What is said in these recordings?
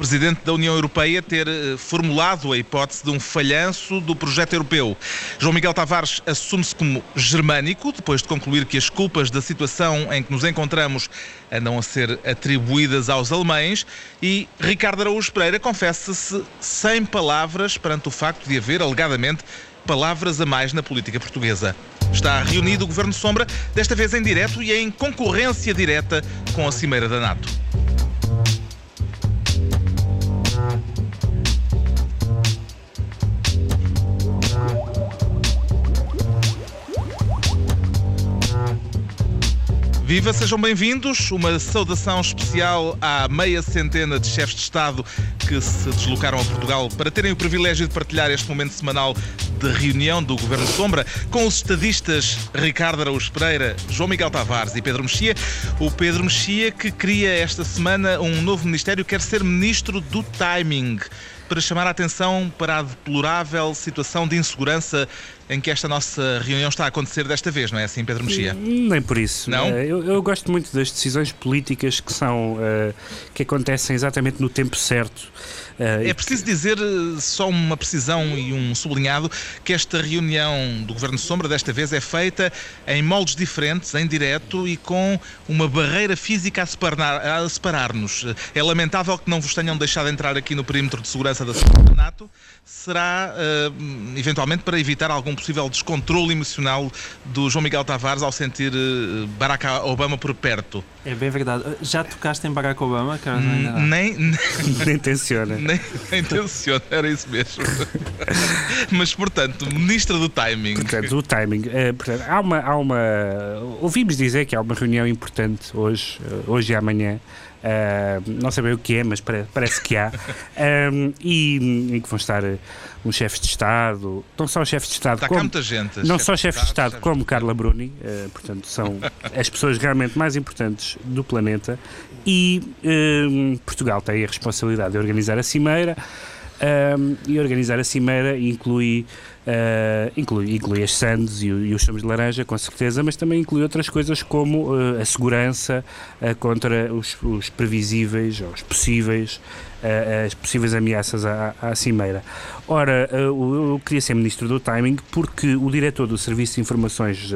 Presidente da União Europeia ter eh, formulado a hipótese de um falhanço do projeto europeu. João Miguel Tavares assume-se como germânico, depois de concluir que as culpas da situação em que nos encontramos andam a ser atribuídas aos alemães, e Ricardo Araújo Pereira confessa-se sem palavras perante o facto de haver, alegadamente, palavras a mais na política portuguesa. Está reunido o Governo Sombra, desta vez em direto e em concorrência direta com a Cimeira da NATO. Viva, sejam bem-vindos. Uma saudação especial à meia centena de chefes de Estado que se deslocaram a Portugal para terem o privilégio de partilhar este momento semanal de reunião do Governo Sombra com os estadistas Ricardo Araújo Pereira, João Miguel Tavares e Pedro Mexia. O Pedro Mexia que cria esta semana um novo ministério, quer ser ministro do timing para chamar a atenção para a deplorável situação de insegurança em que esta nossa reunião está a acontecer desta vez, não é assim, Pedro Mexia? Nem por isso. Não? Eh, eu, eu gosto muito das decisões políticas que são uh, que acontecem exatamente no tempo certo. Uh, é preciso dizer só uma precisão e um sublinhado que esta reunião do Governo Sombra desta vez é feita em moldes diferentes, em direto e com uma barreira física a separar-nos. Separar é lamentável que não vos tenham deixado entrar aqui no perímetro de segurança da NATO. Será uh, eventualmente para evitar algum possível descontrole emocional do João Miguel Tavares ao sentir uh, Barack Obama por perto. É bem verdade. Já tocaste em Barack Obama, Carlos? Nem, nem, nem tenciona. Nem, nem era isso mesmo. Mas, portanto, ministra do timing. Portanto, o timing. É, portanto, há uma, há uma. Ouvimos dizer que há uma reunião importante hoje, hoje e amanhã Uh, não sei bem o que é, mas parece, que há. Um, e, e, que vão estar uns chefes de Estado, não só chefes de Estado, Está como, muita gente, não só chefes de Estado, como Carla Bruni, uh, portanto, são as pessoas realmente mais importantes do planeta. E um, Portugal tem a responsabilidade de organizar a Cimeira. Um, e organizar a cimeira inclui, uh, inclui, inclui as sandes e, e, os chumos de laranja, com certeza, mas também inclui outras coisas como uh, a segurança uh, contra os, os, previsíveis, os possíveis, as possíveis ameaças à, à cimeira. Ora, eu queria ser ministro do timing porque o diretor do Serviço de Informações.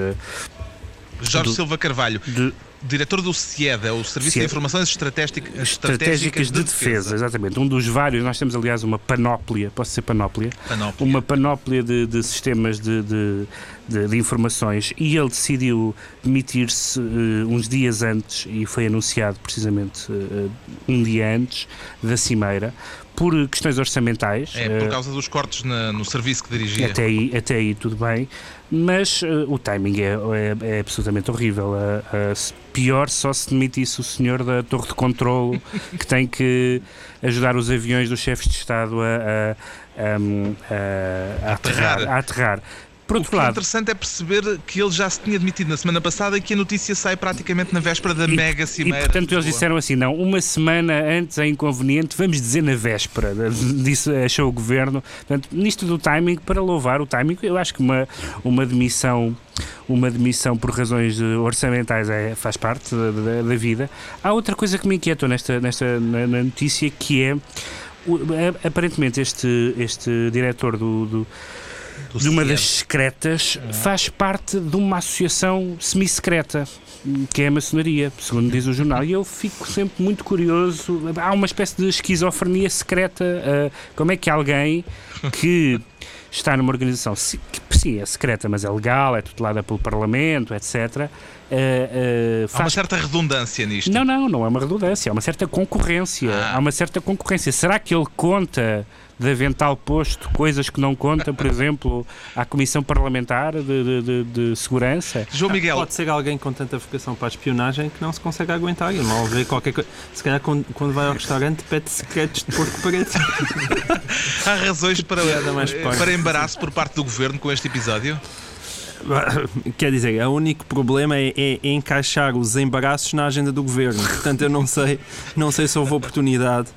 Jorge do, Silva Carvalho. De, diretor do CIED, é o Serviço de Informações Estratégicas, Estratégicas de, de defesa. defesa. Exatamente. Um dos vários, nós temos aliás uma panóplia, posso ser panóplia? Panóplia. Uma panóplia de, de sistemas de, de, de, informações e ele decidiu demitir-se uh, uns dias antes e foi anunciado precisamente uh, um dia antes da Cimeira por questões orçamentais. É, por causa dos cortes na, no serviço que dirigia. Até aí, até aí tudo bem, mas uh, o timing é, é, é absolutamente horrível. Uh, uh, pior só se demitisse o senhor da torre de controlo que tem que ajudar os aviões dos chefes de Estado a, a, a, a aterrar. A aterrar. Por outro o que é lado, é interessante é perceber que ele já se tinha demitido na semana passada e que a notícia sai praticamente na véspera da e, mega cimeira. E portanto eles disseram assim: não, uma semana antes é inconveniente, vamos dizer na véspera. Disse, achou o governo. Portanto, nisto do timing, para louvar o timing, eu acho que uma, uma demissão uma demissão por razões orçamentais é, faz parte da, da, da, vida. Há outra coisa que me inquietou nesta, nesta na, na notícia que é aparentemente este, este diretor do, do de uma das secretas faz parte de uma associação semi-secreta que é a maçonaria, segundo diz o jornal. E eu fico sempre muito curioso. Há uma espécie de esquizofrenia secreta. Uh, como é que alguém que está numa organização que sim, é secreta, mas é legal, é tutelada pelo Parlamento, etc. Uh, uh, faz... Há uma certa redundância nisto. Não, não, não é uma redundância, há uma certa concorrência. Ah. Há uma certa concorrência. Será que ele conta de avental posto coisas que não conta, por exemplo, à Comissão Parlamentar de, de, de, de Segurança. João Miguel. Pode ser alguém com tanta vocação para a espionagem que não se consegue aguentar e mal ver qualquer coisa. Se calhar quando, quando vai ao restaurante pede secretos de porco preto. Há razões para, para embaraço por parte do governo com este episódio? Quer dizer, o único problema é, é, é, encaixar os embaraços na agenda do governo. Portanto, eu não sei, não sei se houve oportunidade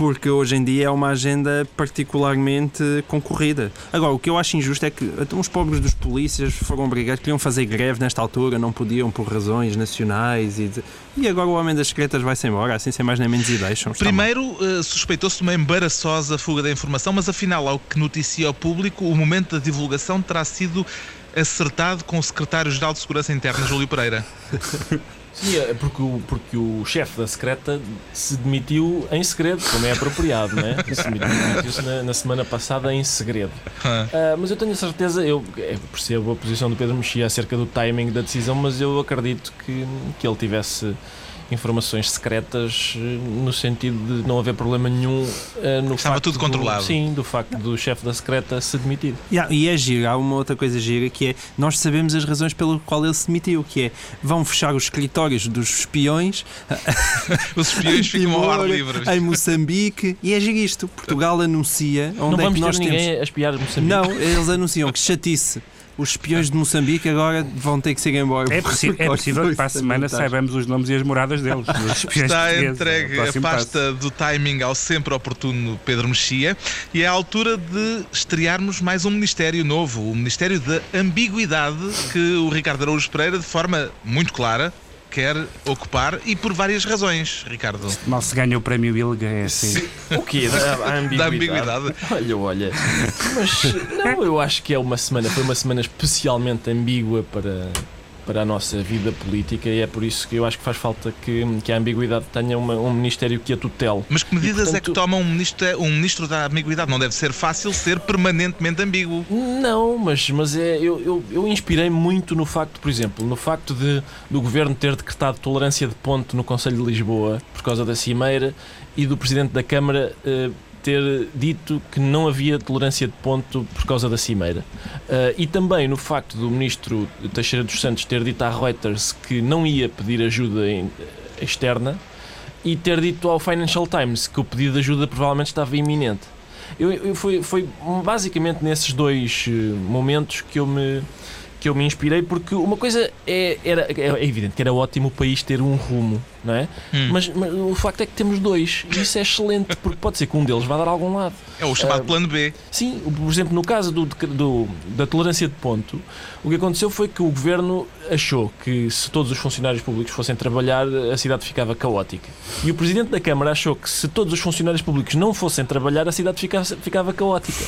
porque hoje em dia é uma agenda particularmente concorrida. Agora, o que eu acho injusto é que até os pobres dos polícias foram obrigados, queriam fazer greve nesta altura, não podiam por razões nacionais e, de- e agora o homem das secretas vai-se embora, assim sem mais nem menos e deixam. Primeiro, eh, suspeitou-se de uma embaraçosa fuga da informação, mas afinal, ao que noticia ao público, o momento da divulgação terá sido acertado com o secretário-geral de Segurança Interna, Júlio Pereira. É porque o, porque o chefe da secreta se demitiu em segredo, como é apropriado, é? Se demitiu-se na, na semana passada em segredo. Ah, mas eu tenho a certeza, eu eh, percebo a posição do Pedro Mexia acerca do timing da decisão, mas eu acredito que, que ele tivesse informações secretas eh, no sentido de não haver problema nenhum eh, no Estava facto tudo do- controlado. Sim, do facto do chefe da secreta se demitir. Yeah, e é giro, há uma outra coisa gira que é nós sabemos as razões pelo qual ele se demitiu, que é vão fechar os escritórios dos espiões Os espiões ficam ao ar Timor, livre. em Moçambique e é giro isto. Portugal anuncia onde não é que nós ninguém temos. a espiar Moçambique. Não, eles anunciam que chatice. Os espiões de Moçambique agora vão ter que ser embora. É, possi- é possível que para a semana saibamos os nomes e as moradas deles. Está. É entregue a próximo passo. pasta do timing ao sempre oportuno Pedro Mexia e é a altura de estrearmos mais um ministério novo, o Ministério da Ambiguidade, que o Ricardo Araújo Pereira, de forma muito clara, quer ocupar e por várias razões, Ricardo. Mal se ganha o prémio Ilga, é assim. O quê? Da, ambiguidade. Da ambiguidade. Olha, olha. Mas não, eu acho que é uma semana, foi uma semana especialmente ambígua para, para a nossa vida política e é por isso que eu acho que faz falta que, que a ambiguidade tenha uma- um ministério que a tutele. Mas que medidas E, é que portanto- toma um ministro, um ministro da ambiguidade? Não deve ser fácil ser permanentemente ambíguo. Não, mas, mas é, eu, eu, eu inspirei muito no facto, por exemplo, no facto de do governo ter decretado tolerância de ponto no Conselho de Lisboa por causa da cimeira e do presidente da Câmara eh, ter dito que não havia tolerância de ponto por causa da cimeira. Eh, e também no facto do ministro Teixeira dos Santos ter dito à Reuters que não ia pedir ajuda em- externa e ter dito ao Financial Times que o pedido de ajuda provavelmente estava iminente. Eu, eu- foi, foi basicamente nesses dois eh, momentos que eu me que eu me inspirei porque uma coisa é, era, é evidente que era ótimo o país ter um rumo, não é? Hum. Mas, mas o facto é que temos dois e isso é excelente porque pode ser que um deles vá dar a algum lado. É o chamado Ah, plano B. Sim, por exemplo, no caso do, do- da tolerância de ponto, o que aconteceu foi que o governo achou que se todos os funcionários públicos fossem trabalhar, a cidade ficava caótica. E o presidente da Câmara achou que se todos os funcionários públicos não fossem trabalhar, a cidade ficava, ficava caótica.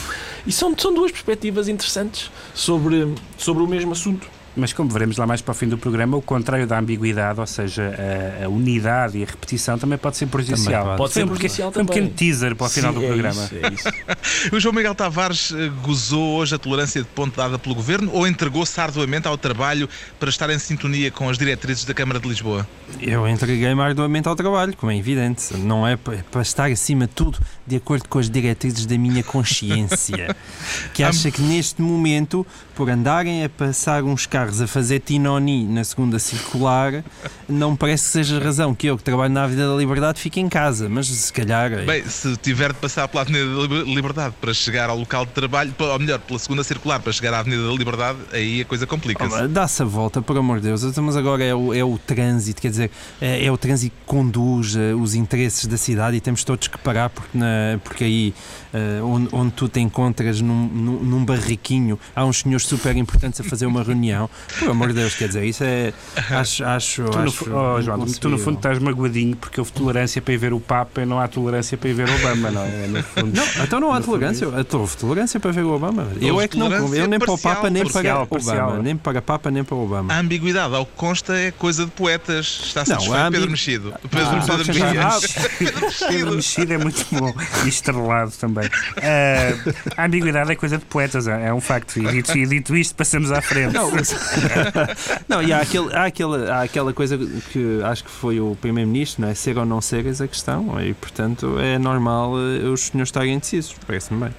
E são, são duas perspectivas interessantes sobre, sobre o mesmo assunto. Mas como veremos lá mais para o fim do programa, o contrário da ambiguidade, ou seja, a, a unidade e a repetição, também pode ser prejudicial. pode. Pode ser prejudicial Foi um também. pequeno teaser para o final Sim, do é programa. isso, é isso. O João Miguel Tavares eh, gozou hoje a tolerância de ponto dada pelo governo ou entregou-se arduamente ao trabalho para estar em sintonia com as diretrizes da Câmara de Lisboa? Eu entreguei-me arduamente ao trabalho, como é evidente. Não é pa- para estar acima de tudo de acordo com as diretrizes da minha consciência. que acha que neste momento, por andarem a passar uns carros a fazer tinoni na segunda circular, não parece que seja razão que eu, que trabalho na Avenida da Liberdade, fique em casa. Mas se calhar. é- Bem, se tiver de passar pela Avenida da Liber- Liberdade para chegar ao local de trabalho, ou melhor, pela segunda circular para chegar à Avenida da Liberdade, aí a coisa complica-se. Oh, Dá-se a volta, por amor de Deus. Mas agora é o, é o trânsito, quer dizer, é, é o trânsito que conduz eh, os interesses da cidade e temos todos que parar porque, na- porque aí eh, onde, onde tu te encontras num, num, num barriquinho há uns senhores super importantes a fazer uma reunião. Por amor de Deus, quer dizer, isso é. Acho. acho, Tu no, acho fu- oh, João, tu no fundo estás magoadinho porque houve tolerância para ir ver o Papa e não há tolerância para ir ver Obama, não é? No fundo, Não, então não há No tolerância. Então Houve tolerância para ver o Obama. Eu é que não. Eu nem para o Papa, nem parcial, para parcial. Obama. Nem para Papa, nem para Obama. A ambiguidade, ao que consta, é coisa de poetas. Está Não, satisfeito, a ambi- Pedro Mexido. Pedro, Ah, Pedro já- ah, Mexido. Pedro Mexido é muito bom e estrelado também. Ah, a ambiguidade é coisa de poetas, é é um facto. E e dito isto, passamos à frente. Não, não e há, aquele, há, aquele, há aquela coisa que acho que foi o Primeiro-Ministro, não é? Ser ou não ser essa questão, e portanto é normal eh, os senhores estarem indecisos, parece-me bem.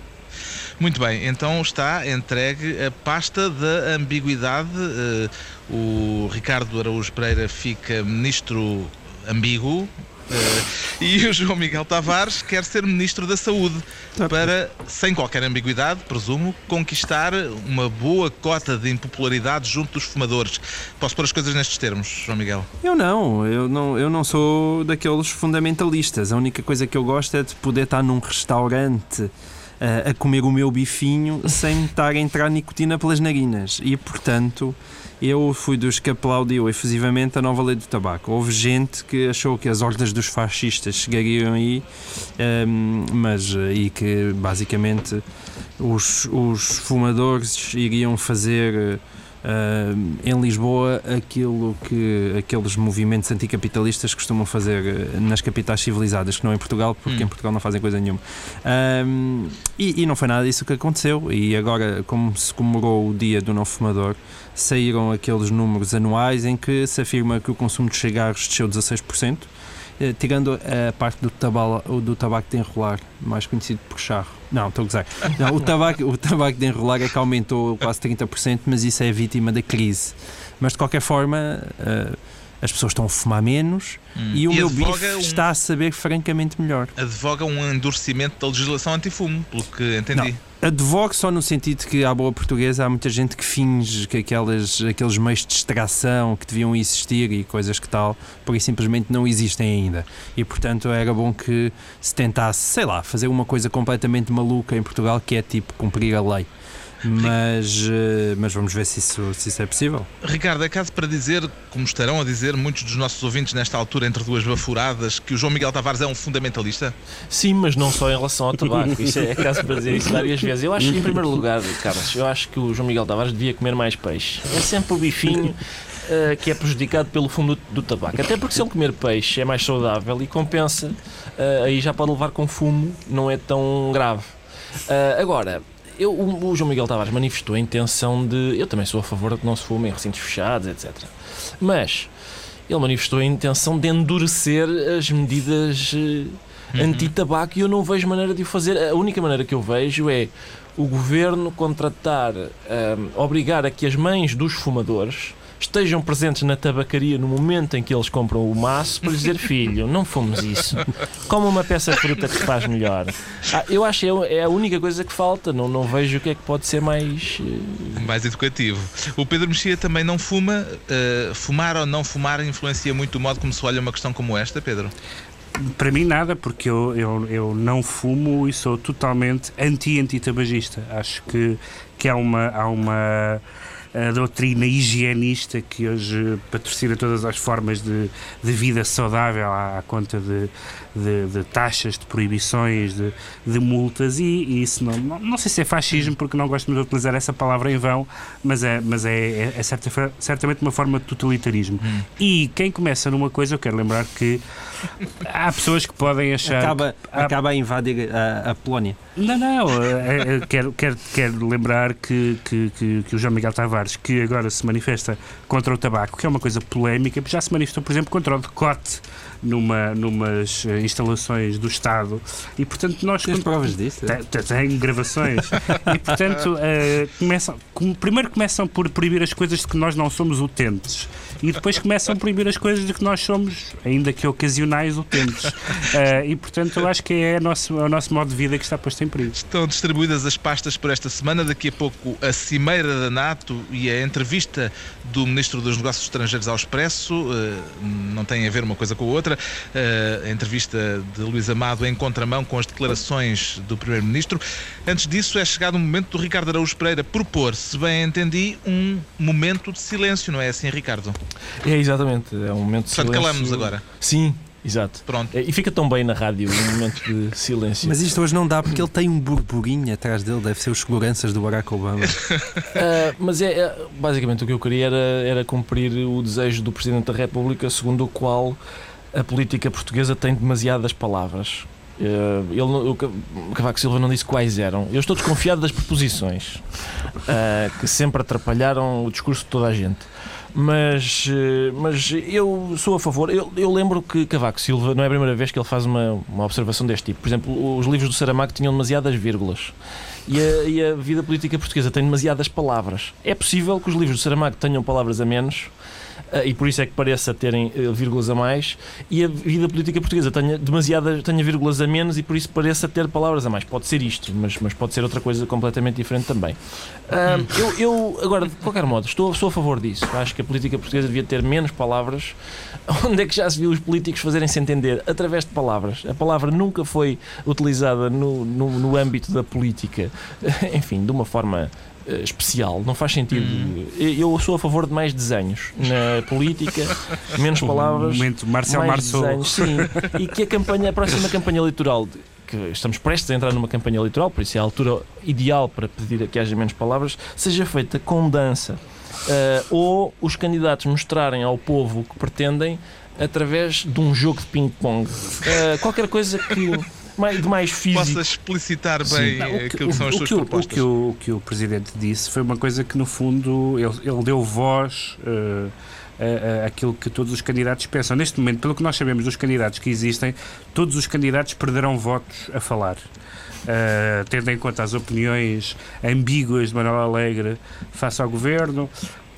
Muito bem, então está entregue a pasta da ambiguidade. Eh, o Ricardo Araújo Pereira fica ministro ambíguo. Eh, E o João Miguel Tavares quer ser Ministro da Saúde para, sem qualquer ambiguidade, presumo, conquistar uma boa cota de impopularidade junto dos fumadores. Posso pôr as coisas nestes termos, João Miguel? Eu não, eu não, eu não sou daqueles fundamentalistas. A única coisa que eu gosto é de poder estar num restaurante uh, a comer o meu bifinho sem estar a entrar nicotina pelas narinas. E, portanto, eu fui dos que aplaudiu efusivamente a nova lei do tabaco. Houve gente que achou que as ordens dos fascistas chegariam aí, um, mas e que basicamente os, os fumadores iriam fazer Uh, em Lisboa aquilo que aqueles movimentos anticapitalistas costumam fazer uh, nas capitais civilizadas, que não em Portugal, porque hum. em Portugal não fazem coisa nenhuma. Uh, e, e, não foi nada disso que aconteceu. E agora, como se comemorou o dia do não fumador, saíram aqueles números anuais em que se afirma que o consumo de cigarros desceu 16%. Eh, tirando a parte do, tabala, do tabaco de enrolar, mais conhecido por charro. Não, estou a gozar. Não, o, tabaco, o tabaco de enrolar é que aumentou quase 30%, mas isso é vítima da crise. Mas de qualquer forma. Uh, as pessoas estão a fumar menos hum. e o e meu bife um... está a saber francamente melhor. Advoga um endurecimento da legislação antifumo, pelo que entendi. Não. Advogo só no sentido que, à boa portuguesa, há muita gente que finge que aquelas, aqueles meios de distração que deviam existir e coisas que tal, por isso simplesmente não existem ainda. E, portanto, era bom que se tentasse, sei lá, fazer uma coisa completamente maluca em Portugal que é tipo cumprir a lei mas, eh, mas vamos ver se isso, se isso é possível. Ricardo, é caso para dizer, como estarão a dizer muitos dos nossos ouvintes nesta altura, entre duas bafuradas, que o João Miguel Tavares é um fundamentalista? Sim, mas não só em relação ao tabaco. Isso é, é caso para dizer isso várias vezes. Eu acho, em primeiro lugar, Carlos, eu acho que o João Miguel Tavares devia comer mais peixe. É sempre o bifinho. Uh, que é prejudicado pelo fundo do, do, tabaco. Até porque se ele comer peixe é mais saudável e compensa, uh, aí já pode levar com fumo, não é tão grave. Uh, agora, eu, o, o, João Miguel Tavares manifestou a intenção de. Eu também sou a favor de que não se fume em recintos fechados, etc. Mas ele manifestou a intenção de endurecer as medidas uh, anti-tabaco e eu não vejo maneira de o fazer. A única maneira que eu vejo é o governo contratar, uh, obrigar a que as mães dos fumadores estejam presentes na tabacaria no momento em que eles compram o maço para dizer filho, não fomos isso. Como uma peça de fruta que se faz melhor. Ah, eu acho que é, é a única coisa que falta, não, não vejo o que é que pode ser mais. Uh... Mais educativo. O Pedro Mexia também não fuma. Uh, fumar ou não fumar influencia muito o modo como se olha uma questão como esta, Pedro? Para mim nada, porque eu, eu, eu não fumo e sou totalmente anti-antitabagista. Acho que, que há uma, há uma a doutrina higienista que hoje patrocina todas as formas de, de vida saudável à, à conta de, de, de, taxas, de proibições, de, de multas e, e, isso não, não, não sei se é fascismo porque não gosto de utilizar essa palavra em vão, mas é, mas é, é, é certa, certamente uma forma de totalitarismo. Hum. E quem começa numa coisa, eu quero lembrar que há pessoas que podem achar. Acaba, que, há, acaba a invadir a, a Polónia. Não, não, quero, quero, quero lembrar que, que, que, que o João Miguel Tavares, que agora se manifesta contra o tabaco, que é uma coisa polémica, já se manifestou, por exemplo, contra o decote numa, numas eh, instalações do Estado. E portanto nós tens provas disso? Tem gravações. E portanto uh, começam primeiro começam por proibir as coisas de que nós não somos utentes e depois começam a proibir as coisas de que nós somos ainda que ocasionais utentes uh, e portanto eu acho que é, nosso, é o nosso modo de vida que está posto em perigo. Estão distribuídas as pastas por esta semana. Daqui a pouco a cimeira da NATO e a entrevista do Ministro dos Negócios Estrangeiros ao Expresso. Uh, não tem a ver uma coisa com a outra. A entrevista de Luís Amado em contramão com as declarações do Primeiro-Ministro. Antes disso, é chegado o momento do Ricardo Araújo Pereira propor, se bem entendi, um momento de silêncio, não é assim, Ricardo? É, exatamente. É um momento de Portanto, calamos agora. Sim, Exato. Pronto. É, e fica tão bem na rádio um momento de silêncio. Mas isto hoje não dá porque ele tem um burburinho atrás dele, deve ser os seguranças do Barack Obama. uh, mas é, é, basicamente o que eu queria era, era cumprir o desejo do Presidente da República, segundo o qual a política portuguesa tem demasiadas palavras. Uh, ele, o Cavaco Silva não disse quais eram. Eu estou desconfiado das preposições uh, que sempre atrapalharam o discurso de toda a gente. Mas, uh, mas eu sou a favor. Eu, eu, lembro que Cavaco Silva não é a primeira vez que ele faz uma, uma observação deste tipo. Por exemplo, os livros do Saramago tinham demasiadas vírgulas. E a, e a vida política portuguesa tem demasiadas palavras. É possível que os livros do Saramago tenham palavras a menos e por isso é que pareça terem uh, vírgulas a mais, e a vida política portuguesa tenha demasiadas, tenha vírgulas a menos e por isso pareça ter palavras a mais. Pode ser isto, mas, mas pode ser outra coisa completamente diferente também. Uh, eu, eu, agora, de qualquer modo, estou, sou a favor disso. Acho que a política portuguesa devia ter menos palavras. Onde é que já se viu os políticos fazerem-se entender através de palavras? A palavra nunca foi utilizada no, no, no âmbito da política, enfim, de uma forma especial. Não faz sentido. Hum. Eu sou a favor de mais desenhos na política, menos palavras. momento Marcel mais desenhos, sim. E que a campanha, a próxima campanha eleitoral que estamos prestes a entrar numa campanha eleitoral, por isso é a altura ideal para pedir que haja menos palavras, seja feita com dança. Uh, ou os candidatos mostrarem ao povo o que pretendem através de um jogo de ping-pong. Uh, qualquer coisa que de mais físico. Possa explicitar bem Não, que, aquilo que são as suas que, propostas. O que, o, o que o Presidente disse foi uma coisa que, no fundo, ele, ele deu voz. Uh, uh, aquilo que todos os candidatos pensam. Neste momento, pelo que nós sabemos dos candidatos que existem, todos os candidatos perderão votos a falar. Uh, tendo em conta as opiniões ambíguas de Manuel Alegre face ao governo,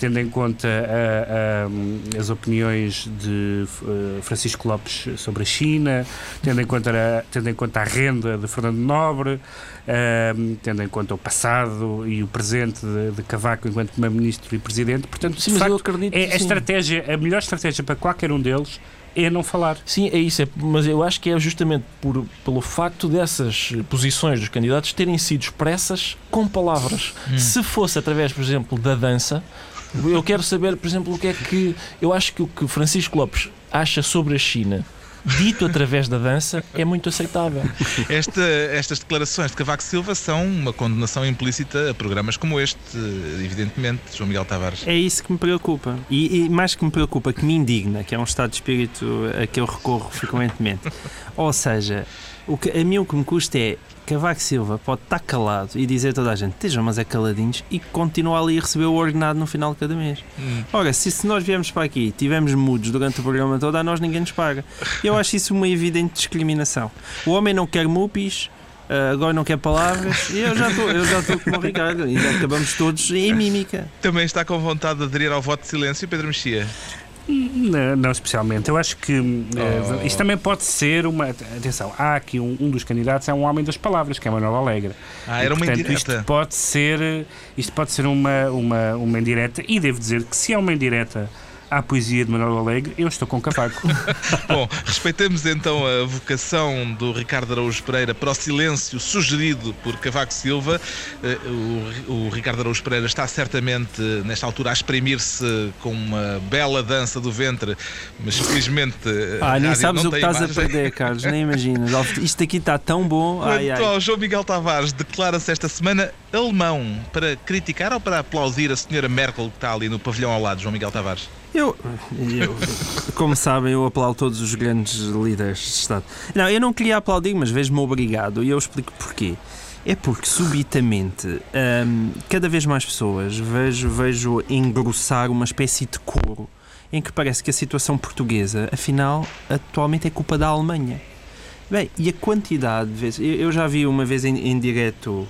tendo em conta uh, uh, as opiniões de uh, Francisco Lopes sobre a China, tendo em conta a, tendo em conta a renda de Fernando Nobre, tendo em conta o passado e o presente de, de Cavaco enquanto Primeiro-Ministro e Presidente. Portanto, sim, de facto, é a estratégia, a melhor estratégia para qualquer um deles é não falar. Sim, é isso, é, mas eu acho que é justamente por, pelo facto dessas posições dos candidatos terem sido expressas com palavras. Hum. Se fosse através, por exemplo, da dança, eu quero saber, por exemplo, o que é que. Eu acho que o que Francisco Lopes acha sobre a China dito através da dança, é muito aceitável. Esta, estas declarações de Cavaco Silva são uma condenação implícita a programas como este, evidentemente, João Miguel Tavares. É isso que me preocupa. E, e mais que me preocupa, que me indigna, que é um estado de espírito a que eu recorro frequentemente. Ou seja, o que, a mim o que me custa é Cavaco Silva pode estar calado e dizer a toda a gente estejam mas é caladinhos e continuar ali a receber o ordenado no final de cada mês. Hum. Ora, se, se nós viemos para aqui tivemos mudos durante o programa todo, a nós ninguém nos paga. Eu acho isso uma evidente discriminação. O homem não quer mupis, Uh, agora não quer palavras e eu já estou eu já estou como o Ricardo e já acabamos todos em mímica. Também está com vontade de aderir ao voto de silêncio, Pedro Mexia? Não, não, especialmente. Eu acho que eh, oh. isto também pode ser uma. Atenção, há aqui um, um, dos candidatos, é um homem das palavras, que é Manuel Alegre. Ah, era e, portanto, uma indireta. Isto pode ser, isto pode ser uma, uma, uma indireta, e devo dizer que se é uma indireta à poesia de Manuel Alegre, eu estou com Cavaco. Bom, respeitamos então a vocação do Ricardo Araújo Pereira para o silêncio sugerido por Cavaco Silva. Eh, o, o Ricardo Araújo Pereira está certamente, nesta altura, a exprimir-se com uma bela dança do ventre, mas felizmente. Ah, nem sabes o que estás imagem. a perder, Carlos, nem imaginas. Isto aqui está tão bom. Ai, ai. João Miguel Tavares declara-se esta semana alemão para criticar ou para aplaudir a senhora Merkel que está ali no pavilhão ao lado, João Miguel Tavares? Eu, eu, como sabem, eu aplaudo todos os grandes líderes de Estado. Não, eu não queria aplaudir, mas vejo-me obrigado e eu explico porquê. É porque subitamente hum, cada vez mais pessoas vejo, vejo engrossar uma espécie de coro em que parece que a situação portuguesa, afinal, atualmente é culpa da Alemanha. Bem, e a quantidade de vezes. Eu, eu já vi uma vez em, em direto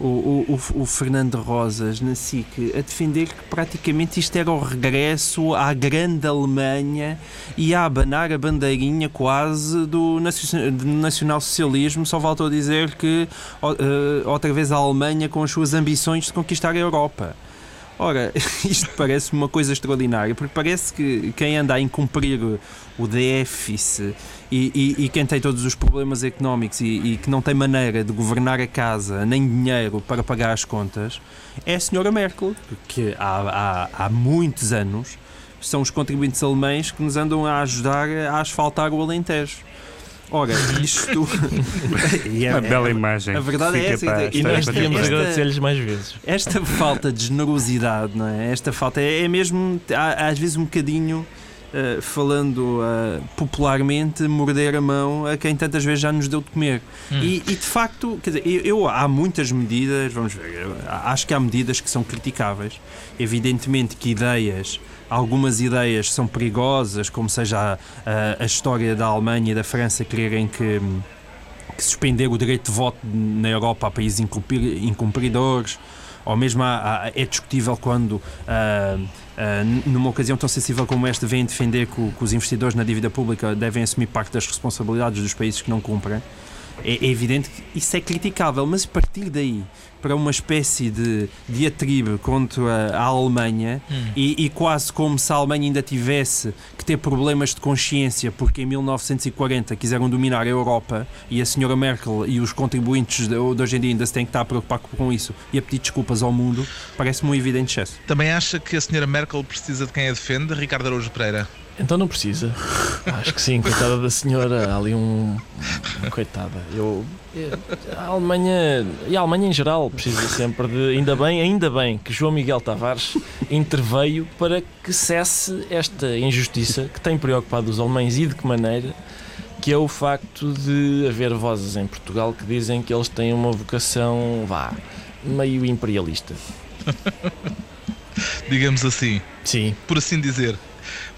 o, o, o, Fernando Rosas na SIC a defender que praticamente isto era o regresso à grande Alemanha e a abanar a bandeirinha quase do nacional-socialismo. Só voltou a dizer que uh, outra vez a Alemanha com as suas ambições de conquistar a Europa. Ora, isto parece uma coisa extraordinária, porque parece que quem anda a incumprir o déficit e, e, e quem tem todos os problemas económicos e, e, que não tem maneira de governar a casa nem dinheiro para pagar as contas é a senhora Merkel, que há, há, há muitos anos são os contribuintes alemães que nos andam a ajudar a asfaltar o Alentejo. Ora, isto. e é, uma bela imagem. A verdade é essa. e nós devíamos agradecer-lhes mais vezes. Esta falta de generosidade, não é? Esta falta é, é mesmo, às vezes, um bocadinho. Uh, falando uh, popularmente, morder a mão a quem tantas vezes já nos deu de comer. Hum. E, e, de facto, quer dizer, eu, eu, há muitas medidas, vamos ver, acho que há medidas que são criticáveis. Evidentemente que ideias algumas ideias são perigosas, como seja a, a, a história da Alemanha e da França quererem que, que suspender o direito de voto na Europa a países incumpridores ou mesmo há, há, é discutível quando. Uh, Uh, numa ocasião tão sensível como esta, vem defender que, que, os investidores na dívida pública devem assumir parte das responsabilidades dos países que não cumprem. É, é evidente que isso é criticável, mas a partir daí para uma espécie de diatribe contra a Alemanha hum. e, e, quase como se a Alemanha ainda tivesse que ter problemas de consciência porque em 1940 quiseram dominar a Europa e a senhora Merkel e os contribuintes de, de hoje em dia ainda se têm que estar a preocupar com isso e a pedir desculpas ao mundo, parece-me um evidente excesso. Também acha que a senhora Merkel precisa de quem a defende, Ricardo Araújo Pereira? Então não precisa. Acho que sim, coitada da senhora, há ali um. Coitada. Eu. A Alemanha. E a Alemanha em geral precisa sempre de. Ainda bem, ainda bem que João Miguel Tavares interveio para que cesse esta injustiça que tem preocupado os alemães e de que maneira. Que é o facto de haver vozes em Portugal que dizem que eles têm uma vocação, vá, meio imperialista. Digamos assim. Sim. Por assim dizer.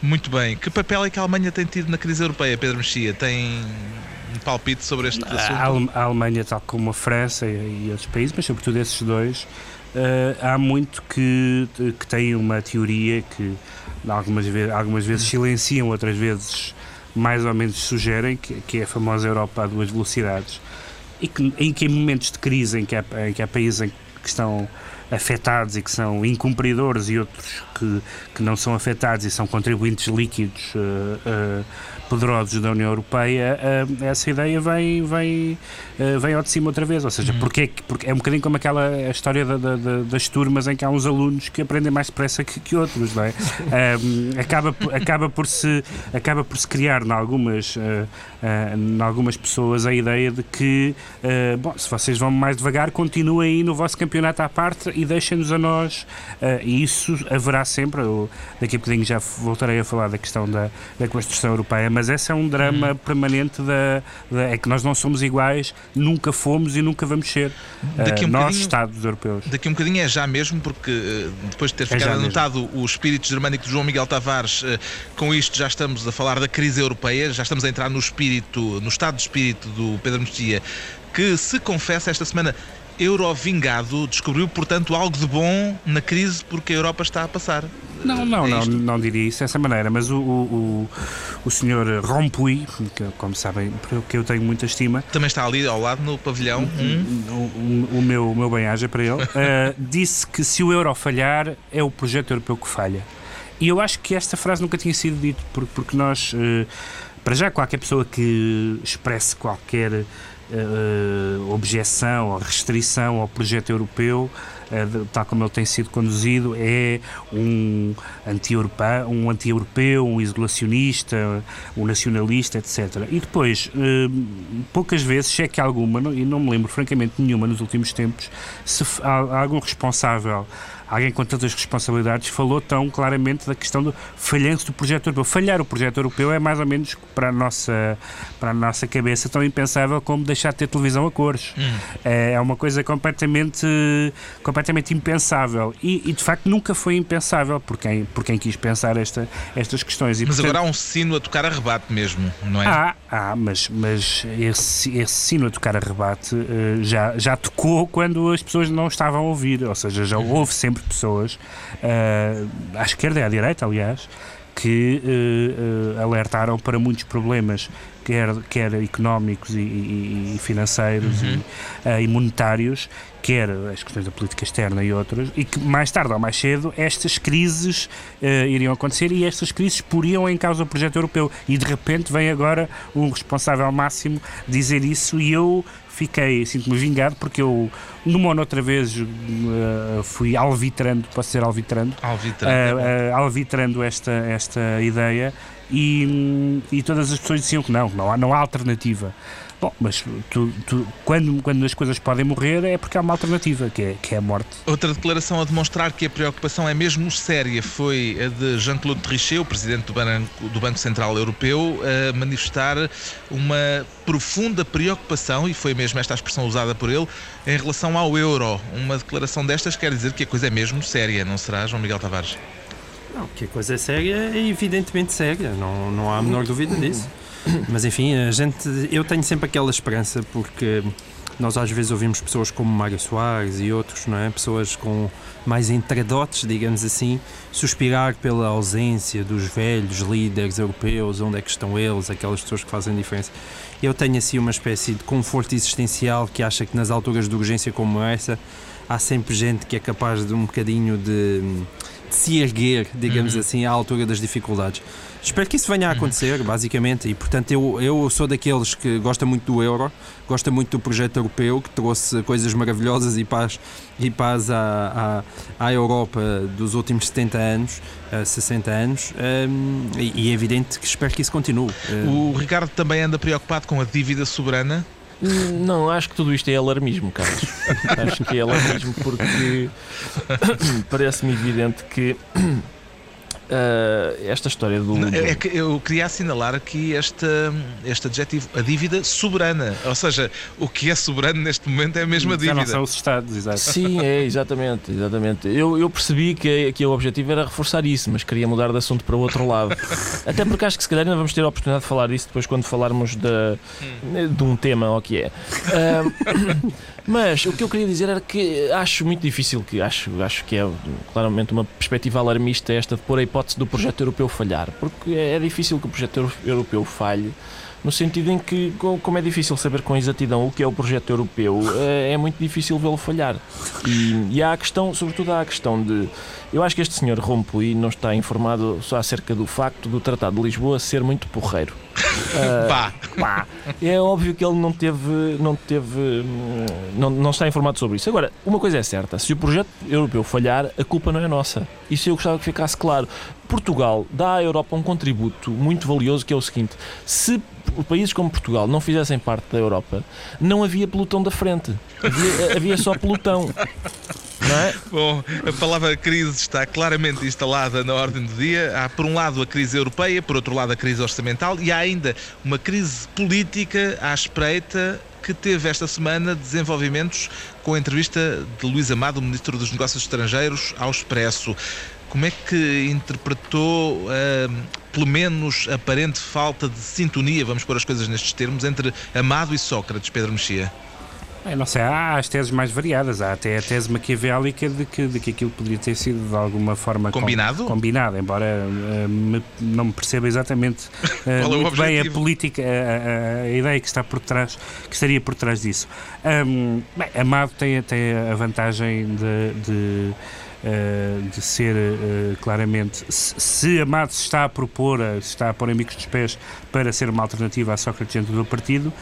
Muito bem. Que papel é que a Alemanha tem tido na crise europeia, Pedro Mexia? Tem palpite sobre este assunto? A Alemanha, tal como a França e outros países, mas sobretudo esses dois, uh, há muito que, que tem uma teoria que algumas vezes, algumas vezes silenciam, outras vezes mais ou menos sugerem, que, que é a famosa Europa a duas velocidades. E que, em que em momentos de crise em que há, em que há países em que estão afetados e que são incumpridores e outros que, que não são afetados e são contribuintes líquidos uh, uh, poderosos da União Europeia, uh, essa ideia vem, vem, vem ao de cima outra vez. Ou seja, uhum. porque, porque é um bocadinho como aquela história da, da, da, das turmas em que há uns alunos que aprendem mais depressa que, que outros, não é? acaba, acaba, por se, acaba por se criar em algumas, em algumas pessoas a ideia de que, bom, se vocês vão mais devagar, continuem aí no vosso campeonato à parte e deixem-nos a nós. e isso haverá sempre. Eu, daqui a bocadinho já voltarei a falar da questão da, da construção europeia, mas esse é um drama hum. permanente da, da, é que nós não somos iguais, nunca fomos e nunca vamos ser. Daqui um uh, nós, Estados europeus. Daqui a um bocadinho é já mesmo, porque uh, depois de ter é ficado é anotado mesmo. o espírito germânico de João Miguel Tavares, uh, com isto já estamos a falar da crise europeia, já estamos a entrar no espírito, no estado de espírito do Pedro Mexia, que se confessa esta semana Eurovingado descobriu, portanto, algo de bom na crise porque a Europa está a passar. Não, não, é não, não diria isso dessa maneira, mas o, o, o senhor Rompuy, que, como sabem, que eu tenho muita estima. Também está ali ao lado no pavilhão. Hum. O, o, o, meu, o meu bem-aja para ele, uh, disse que se o euro falhar, é o projeto europeu que falha. E eu acho que esta frase nunca tinha sido dita, porque, porque nós, uh, para já, qualquer pessoa que expresse qualquer uh, objeção ou restrição ao projeto europeu, uh, tal como ele tem sido conduzido, é um anti-europeu, um, anti um isolacionista, um nacionalista, etc. E depois, uh, poucas vezes, se é que alguma, e não me lembro francamente nenhuma nos últimos tempos, se há algum responsável alguém com tantas responsabilidades falou tão claramente da questão do falhanço do projeto europeu. Falhar o projeto europeu é mais ou menos para a nossa, para a nossa cabeça tão impensável como deixar de ter televisão a cores. Hum. É, é uma coisa completamente, completamente impensável. E, e, de facto nunca foi impensável por quem, por quem quis pensar esta, estas questões. E, mas portanto, agora há um sino a tocar a rebate mesmo, não é? Há, há mas, mas esse, esse sino a tocar a rebate uh, já, já tocou quando as pessoas não estavam a ouvir, ou seja, já uhum. houve sempre pessoas, uh, à esquerda e à direita, aliás, que uh, uh, alertaram para muitos problemas, quer, quer económicos e, e, e financeiros uhum. e, uh, e, monetários, quer as questões da política externa e outras, e que mais tarde ou mais cedo estas crises iriam acontecer e estas crises poriam em causa o projeto europeu. E de repente vem agora um responsável máximo dizer isso e eu fiquei, sinto-me vingado porque eu, numa ou outra vez, uh, fui alvitrando, posso ser alvitrando, alvitrando, uh, uh, alvitrando esta, esta ideia e, e todas as pessoas diziam que não, não há, não há alternativa. Bom, mas tu, tu, quando, quando as coisas podem morrer é porque há uma alternativa, que é, que é a morte. Outra declaração a demonstrar que a preocupação é mesmo séria foi a de Jean-Claude Trichet, o presidente do Banco, do Banco Central Europeu, a manifestar uma profunda preocupação, e foi mesmo esta a expressão usada por ele, em relação ao euro. Uma declaração destas quer dizer que a coisa é mesmo séria, não será, João Miguel Tavares? Não, que a coisa é séria é evidentemente séria, não, não há a menor dúvida disso. Mas enfim, a gente, eu tenho sempre aquela esperança porque Nós às vezes ouvimos pessoas como Mário Soares e outros, não é? Pessoas com mais entradotes, digamos assim, suspirar pela ausência dos velhos líderes europeus, onde é que estão eles, aquelas pessoas que fazem diferença. Eu tenho assim uma espécie de conforto existencial que acha que nas alturas de urgência como essa há sempre gente que é capaz de um bocadinho de, de se erguer, digamos Uhum. assim, à altura das dificuldades. Espero que isso venha a acontecer, basicamente, e portanto eu, eu sou daqueles que gosta muito do euro, gosta muito do projeto europeu, que trouxe coisas maravilhosas e paz, e paz à, à, à Europa dos últimos 70 anos, eh, 60 anos, hum, e, e é evidente que espero que isso continue. Eh, O Ricardo também anda preocupado com a dívida soberana. Não, acho que tudo isto é alarmismo, Carlos. acho que é alarmismo porque parece-me evidente que ah, esta história do. do- É que eu queria assinalar aqui este, este adjetivo, a dívida soberana. Ou seja, o que é soberano neste momento é a mesma Já não dívida. são os Estados, exato. Sim, é, exatamente, exatamente. Eu, eu percebi que, que o objetivo era reforçar isso, mas queria mudar de assunto para o outro lado. Até porque acho que se calhar ainda vamos ter a oportunidade de falar disso depois quando falarmos de, de um tema ou o que é. Ah, mas o que eu queria dizer era que acho muito difícil, que acho, acho que é claramente uma perspectiva alarmista esta de pôr a hipótese do projeto europeu falhar, porque é, é difícil que o projeto euro- europeu falhe. No sentido em que, co- como é difícil saber com exatidão o que é o projeto europeu, eh, é muito difícil vê-lo falhar. E, e há a questão, sobretudo há a questão de. Eu acho que este senhor Rompuy não está informado só acerca do facto do Tratado de Lisboa ser muito porreiro. Ah, Pá, pá, é óbvio que ele não teve, não teve, hum, não, não está informado sobre isso. Agora, uma coisa é certa: se o projeto europeu falhar, a culpa não é nossa. Isso eu gostava que ficasse claro. Portugal dá à Europa um contributo muito valioso que é o seguinte: se países como Portugal não fizessem parte da Europa, não havia pelotão da frente, havia, havia só pelotão. Não é? bom, a palavra crise está claramente instalada na ordem do dia. Há, por um lado, a crise europeia, por outro lado, a crise orçamental e há ainda uma crise política à espreita que teve esta semana desenvolvimentos com a entrevista de Luís Amado, Ministro dos Negócios Estrangeiros, ao Expresso. Como é que interpretou, ah, pelo menos, a aparente falta de sintonia, vamos pôr as coisas nestes termos, entre Amado e Sócrates, Pedro Mexia? É, não sei, há as teses mais variadas. Há até a tese maquiavélica de que, de que aquilo poderia ter sido de alguma forma com- Combinado? combinado, embora eh, me- não me perceba exatamente Qual é muito bem a política, a, a- a ideia que está por trás, que estaria por trás disso. Ahm, bem, Amado tem, tem a vantagem de. de eh, de ser eh, claramente se, se Amado se está a propor, eh, se está a pôr amigos dos pés para ser uma alternativa à Sócrates dentro do partido,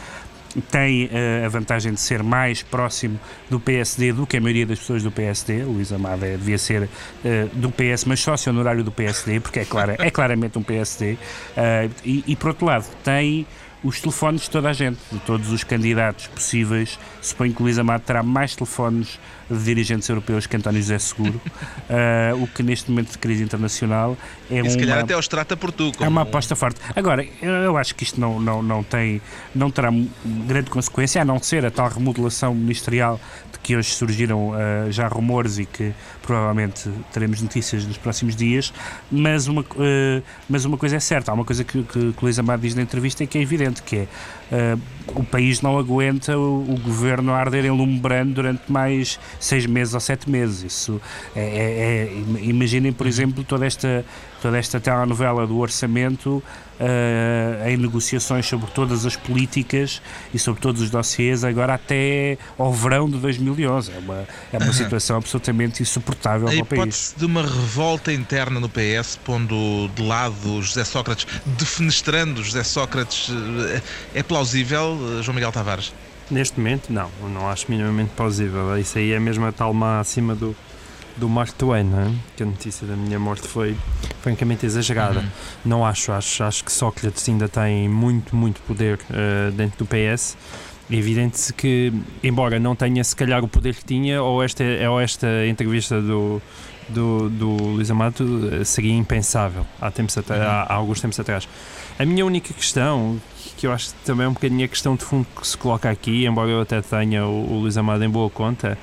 tem eh, a vantagem de ser mais próximo do PSD do que a maioria das pessoas do PSD. Luís Amado é- devia ser eh, do PS, mas sócio honorário do PSD, porque é, clara, é claramente um PSD. Eh, e, e, por outro lado, tem os telefones de toda a gente, de todos os candidatos possíveis. Suponho que Luís Amado terá mais telefones de dirigentes europeus que António José Seguro, eh, o que neste momento de crise internacional é E se calhar até os trata por tu. é uma um- aposta forte. Agora, eu, acho que isto não, não, não, tem, não terá grande consequência, a não ser a tal remodelação ministerial de que hoje surgiram ah, já rumores e que provavelmente teremos notícias nos próximos dias. Mas uma, ah, mas uma coisa é certa, há uma coisa que, que, que o Luís Amado diz na entrevista e que é evidente, que é o país não aguenta o, o governo a arder em lume brando durante mais seis meses ou sete meses. Isso é, é- é- imaginem, por exemplo, toda esta toda esta telenovela do orçamento eh, em negociações sobre todas as políticas e sobre todos os dossiês agora até ao verão de 2011. É uma, é uma situação absolutamente insuportável A para o país. hipótese de uma revolta interna no PS, pondo de lado José Sócrates, defenestrando José Sócrates, eh, é plausível, eh, João Miguel Tavares? Neste momento, não, não acho minimamente plausível. Isso aí é mesmo a tal máxima do, do Mark Twain, é? que a notícia da minha morte foi francamente exagerada. Uhum. Não acho, acho, acho que Sócrates ainda tem muito, muito poder eh, dentro do PS. É evidente que, embora não tenha se calhar o poder que tinha, ou esta, ou esta entrevista do, do, do Luís Amado eh, seria impensável há, tempos atra- há, há alguns tempos atrás. A minha única questão, que eu acho que também é um bocadinho a questão de fundo que se coloca aqui, embora eu até tenha o, o Luís Amado em boa conta,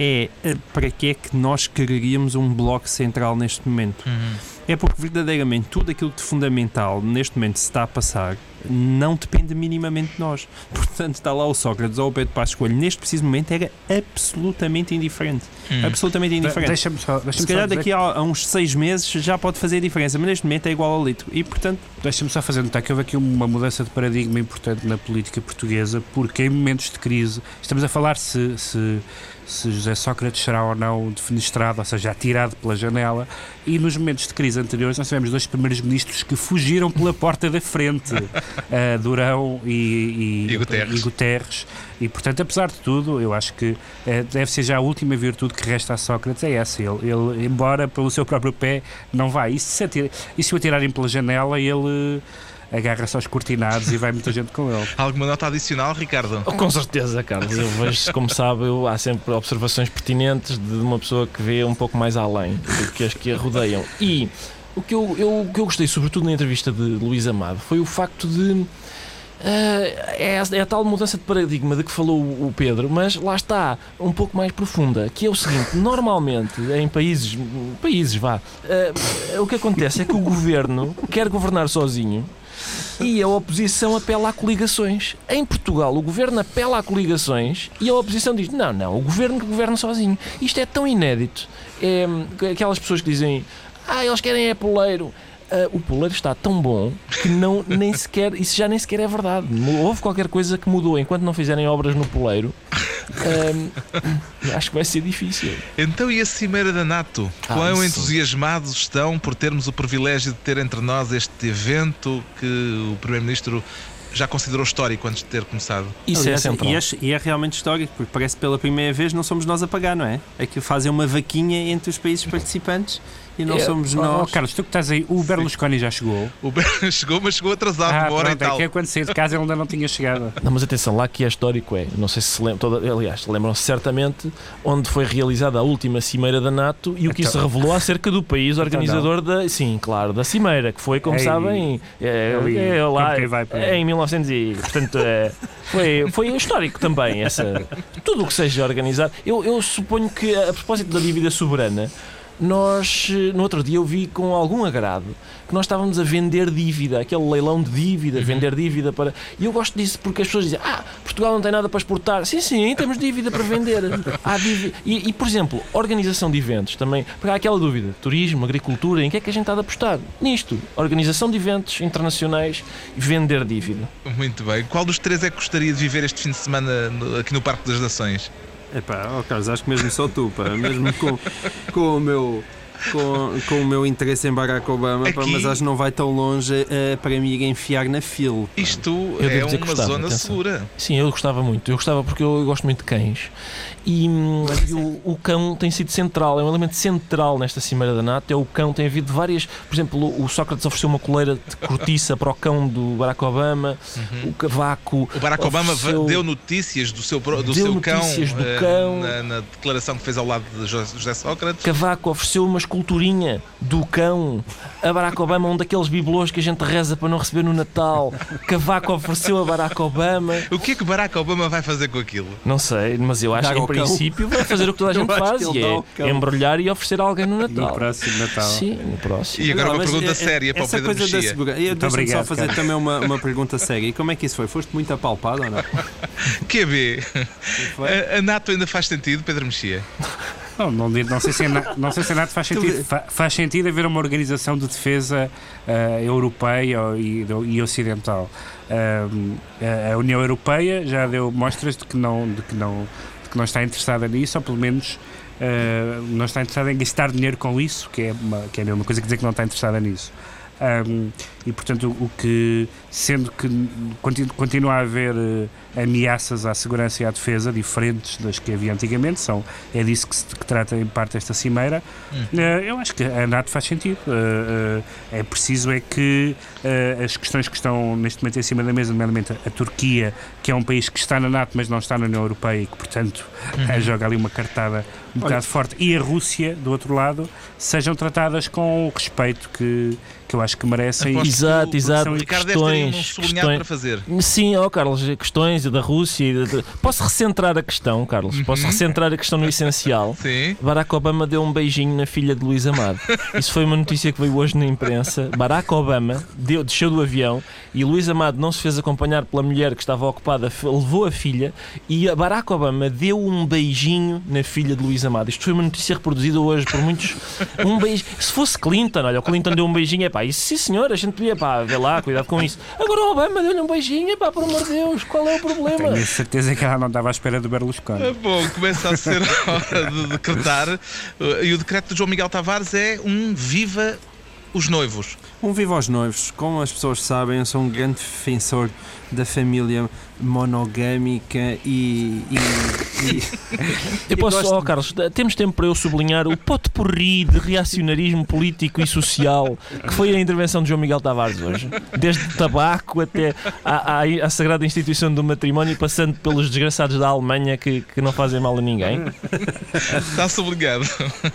é eh, para que é que nós quereríamos um bloco central neste momento? Uhum. É porque verdadeiramente tudo aquilo que de fundamental neste momento se está a passar não depende minimamente de nós. Portanto, está lá o Sócrates ou o Pedro Passos Coelho, neste preciso momento era absolutamente indiferente. Hum. Absolutamente indiferente. Deixa-me só, deixa Se calhar daqui a, a uns seis meses já pode fazer a diferença, mas neste momento é igual ao litro. E, portanto, Deixa-me só fazer notar que houve aqui uma mudança de paradigma importante na política portuguesa, porque em momentos de crise, estamos a falar se, se, se José Sócrates será ou não defenestrado, ou seja, atirado pela janela, e nos momentos de crise anteriores nós tivemos dois primeiros ministros que fugiram pela porta da frente, uh, Durão e, E Guterres. e Guterres. E, portanto, apesar de tudo, eu acho que eh, deve ser já a última virtude que resta a Sócrates, é essa. Ele, ele embora pelo seu próprio pé, não vai. E se, atira, e se o atirarem pela janela, ele eh, agarra-se aos cortinados e vai muita gente com ele. Alguma nota adicional, Ricardo? Oh, Com certeza, Carlos. Eu vejo, como sabe, eu- há sempre observações pertinentes de uma pessoa que vê um pouco mais além do que as que a rodeiam. E o que eu, eu- o que eu gostei, sobretudo na entrevista de Luís Amado, foi o facto de. ah, é, a- é a tal mudança de paradigma de que falou o Pedro, mas lá está, um pouco mais profunda, que é o seguinte, normalmente em países, países vá, ah, o que acontece é que o governo quer governar sozinho e a oposição apela a coligações. Em Portugal, o governo apela a coligações e a oposição diz: não, não, o governo que governa sozinho. Isto é tão inédito. É, aquelas pessoas que dizem: ah, eles querem é poleiro. Ah, o poleiro está tão bom que não, nem sequer, isso já nem sequer é verdade. Houve qualquer coisa que mudou. Enquanto não fizerem obras no poleiro, hum, acho que vai ser difícil. Então e a Cimeira da NATO? Ah, Quão isso. entusiasmados estão por termos o privilégio de ter entre nós este evento que o Primeiro-Ministro já considerou histórico antes de ter começado? Isso aliás, é e, é, e é realmente histórico, porque parece que pela primeira vez não somos nós a pagar, não é? É que fazem uma vaquinha entre os países participantes e não É, somos Oh, nós. Carlos, tu que estás aí, o Berlusconi já chegou. O Ben chegou, mas chegou atrasado, ah, uma hora pronto, e é tal. que eu quando saí de casa ele ainda não tinha chegado. Não, mas atenção, lá que é histórico é, não sei se se lembram, toda, aliás, lembram-se certamente onde foi realizada a última Cimeira da NATO e o que isso Então- revelou acerca do país organizador da, sim, claro, da Cimeira, que foi, como Ei, sabem, é, ali, é lá é em 1900 e, portanto, é, foi, foi histórico também, essa, tudo o que seja organizado. Eu, eu suponho que, a propósito da dívida soberana, nós, no outro dia, eu vi com algum agrado que nós estávamos a vender dívida, aquele leilão de dívida, vender dívida para. E eu gosto disso porque as pessoas dizem: Ah, Portugal não tem nada para exportar. Sim, sim, temos dívida para vender. Há dívida. E, e, por exemplo, organização de eventos também. Porque há aquela dúvida: turismo, agricultura, em que é que a gente está a apostar? Nisto. Organização de eventos internacionais e vender dívida. Muito bem. Qual dos três é que gostaria de viver este fim de semana aqui no Parque das Nações? Epá, ó Carlos, acho que mesmo só tu, pá, mesmo com, com o meu. Com, com o meu interesse em Barack Obama, pá, Aqui- mas acho que não vai tão longe eh, para me ir enfiar na fila. pá. Isto Eu é uma gostava, zona atenção. segura. Sim, eu gostava muito. Eu gostava porque eu gosto muito de cães. E, hum, e o, o cão tem sido central, é um elemento central nesta Cimeira da NATO. É o cão, tem havido várias. Por exemplo, o Sócrates ofereceu uma coleira de cortiça para o cão do Barack Obama, o cavaco. O Barack Obama ofereceu- deu notícias do seu, do Deu seu cão, notícias do eh, cão. Na, na declaração que fez ao lado de Jo- José Sócrates. Cavaco ofereceu uma esculturinha do cão. A Barack Obama, um daqueles bibelôs que a gente reza para não receber no Natal. Cavaco ofereceu a Barack Obama. O que é que Barack Obama vai fazer com aquilo? Não sei, mas eu acho que. Princípio vai fazer o que toda a gente faz que e é embrulhar e oferecer a alguém no No Natal. próximo Natal. Sim, no próximo. E agora Não, uma pergunta eh, séria para o Pedro coisa da Mexia. segurança. Eu Muito deixa-me só fazer cara. também uma, uma pergunta séria. E como é que isso foi? Foste muito apalpado ou não? QB, Foi? a, a NATO ainda faz sentido, Pedro Mexia? Não, não, não sei se é na- não sei se é nada faz sentido. Fa- faz sentido haver uma organização de defesa ah, europeia e, e ocidental. Ahm, a- União Europeia já deu mostras de que não, de que não, que não está interessada nisso, ou pelo menos ah, não está interessada em gastar dinheiro com isso, que é uma, que é uma coisa que dizer que não está interessada nisso. Ahm, e portanto, o que, sendo que continu- continua a haver eh, ameaças à segurança e à defesa diferentes das que havia antigamente, são, é disso que se que trata em parte esta cimeira, eh, eu acho que a NATO faz sentido. Eh, é preciso é que as questões que estão neste momento em cima da mesa, nomeadamente a, a Turquia, que é um país que está na NATO, mas não está na União Europeia e que, portanto, eh, joga ali uma cartada um bocado forte, e a Rússia, do outro lado, sejam tratadas com o respeito que, que eu acho que merecem. Aposto Exato, exato. O Ricardo deve ter um Questões, questões. para fazer. Sim, ó Carlos, questões da Rússia. de- Posso recentrar a questão, Carlos? Posso Uhum. recentrar a questão no essencial? Sim. Barack Obama deu um beijinho na filha de Luís Amado. Isso foi uma notícia que veio hoje na imprensa. Barack Obama deu, desceu do avião e Luís Amado não se fez acompanhar pela mulher que estava ocupada, levou a filha e a Barack Obama deu um beijinho na filha de Luís Amado. Isto foi uma notícia reproduzida hoje por muitos. Um beijo. Se fosse Clinton, olha, o Clinton deu um beijinho, é pá, isso sim senhor, a gente pá, ver lá, cuidado com isso. Agora o Obama deu-lhe um beijinho, é pá, por amor de Deus, qual é o problema? Tenho a certeza que ela não estava à espera do Berlusconi. Ah, Bom, começa a ser hora de decretar. E o decreto de João Miguel Tavares é um viva os noivos. Um vivo aos noivos. Como as pessoas sabem, eu sou um grande defensor da família monogâmica e. e, e- Eu posso, gosto ó de- Carlos, temos tempo para eu sublinhar o pote porri de reacionarismo político e social que foi a intervenção de João Miguel Tavares hoje. Desde o tabaco até à, à- à sagrada instituição do matrimónio, passando pelos desgraçados da Alemanha que, que não fazem mal a ninguém. Está sublinhado.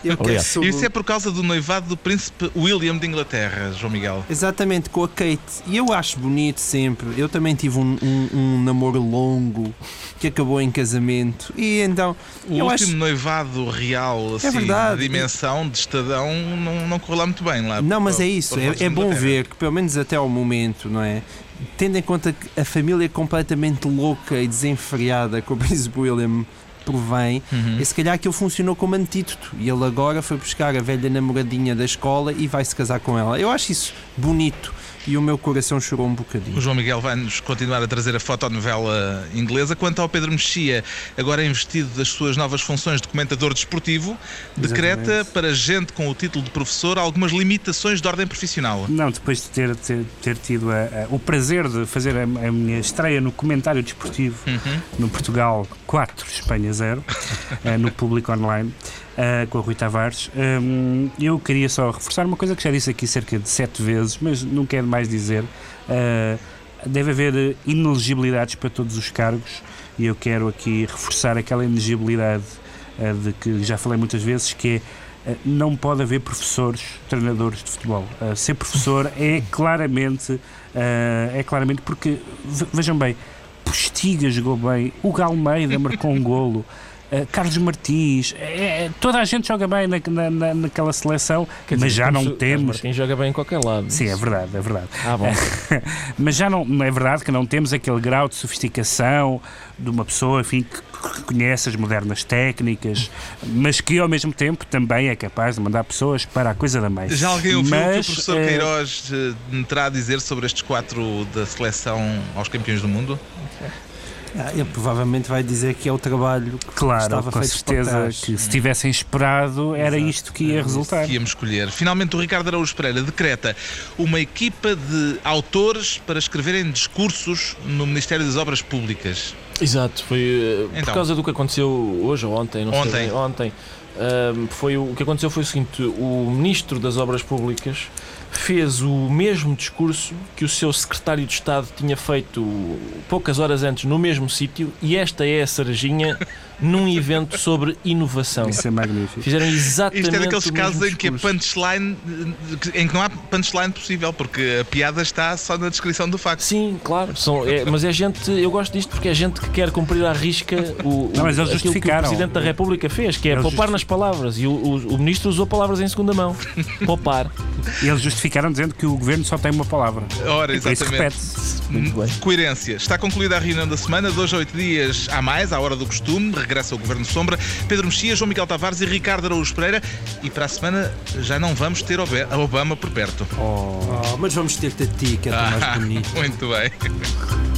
eu sub- E isso é por causa do noivado do príncipe William de Inglaterra, João Miguel. Exatamente, com a Kate. E eu acho bonito sempre. Eu também tive um, um- um namoro longo que acabou em casamento. E então, O último acho. noivado real, assim, verdade. de dimensão, de estadão, não, não correu lá muito bem. Lá Não, mas é isso. É, é bom ver que, pelo menos até ao momento, não é? Tendo em conta que a família é completamente louca e desenfreada que o Príncipe William provém, Uhum. e se calhar aquilo funcionou como antídoto. E ele agora foi buscar a velha namoradinha da escola e vai se casar com ela. Eu acho isso bonito e o meu coração chorou um O bocadinho. João Miguel vai-nos continuar a trazer a fotonovela inglesa. Quanto ao Pedro Mexia, agora investido das suas novas funções de comentador desportivo, decreta Exatamente. para gente com o título de professor algumas limitações de ordem profissional. Não, depois de ter, ter, ter tido a- a- o prazer de fazer a, a minha estreia no comentário desportivo Uhum. no Portugal 4, Espanha 0, eh, no público online, eh, com o Rui Tavares, hum, eu queria só reforçar uma coisa que já disse aqui cerca de sete vezes, mas não quero mais dizer. eh, deve haver inelegibilidades para todos os cargos e eu quero aqui reforçar aquela inelegibilidade eh, de que já falei muitas vezes, que é não pode haver professores, treinadores de futebol. Ser professor é claramente, é claramente porque, ve- vejam bem, Postiga jogou bem, o Galmeida marcou um golo, eh, Carlos Martins, é- é- toda a gente joga bem na, na- na- naquela seleção, Quer mas dizer, já não temos. Martins joga bem em qualquer lado. Sim, é verdade, é verdade. Ah, bom. Mas já não, não é verdade que não temos aquele grau de sofisticação de uma pessoa enfim, que que conhece as modernas técnicas, mas que ao mesmo tempo também é capaz de mandar pessoas para a coisa da mãe. Já alguém ouviu o que o Mas, professor eh, Queiroz eh, me terá a dizer sobre estes quatro da seleção aos campeões do mundo? Ah, ele provavelmente vai dizer que é o trabalho que Claro, estava com feito certeza que se tivessem esperado era Exato. isto que ia resultar. que íamos escolher. Finalmente, o Ricardo Araújo Pereira decreta uma equipa de autores para escreverem discursos no Ministério das Obras Públicas. Exato, foi eh, Então. por causa do que aconteceu hoje ou ontem, não Ontem. sei ontem. Foi o, o que aconteceu foi o seguinte: o Ministro das Obras Públicas fez o mesmo discurso que o seu secretário de Estado tinha feito poucas horas antes no mesmo sítio, e esta é a Sarginha num evento sobre inovação. Isso é magnífico. Fizeram exatamente Isto é daqueles casos em que a punchline em que não há punchline possível, porque a piada está só na descrição do facto. Sim, claro, são, é- mas é gente, eu gosto disto porque é gente que quer cumprir à risca o, o, Não, mas eles aquilo que o justificaram. Presidente da República fez, que é Eles poupar nas palavras. E o, o- o Ministro usou palavras em segunda mão. Poupar. E eles justificaram dizendo que o governo só tem uma palavra. Ora, exatamente. repete-se. Muito bem. Coerência. Está concluída a reunião da semana, dois a oito dias a mais, à hora do costume. Regressa o Governo Sombra, Pedro Mexia, João Miguel Tavares e Ricardo Araújo Pereira. E para a semana já não vamos ter a Obama por perto. Oh, mas vamos ter-te a ti, que é tão mais bonito. Muito bem.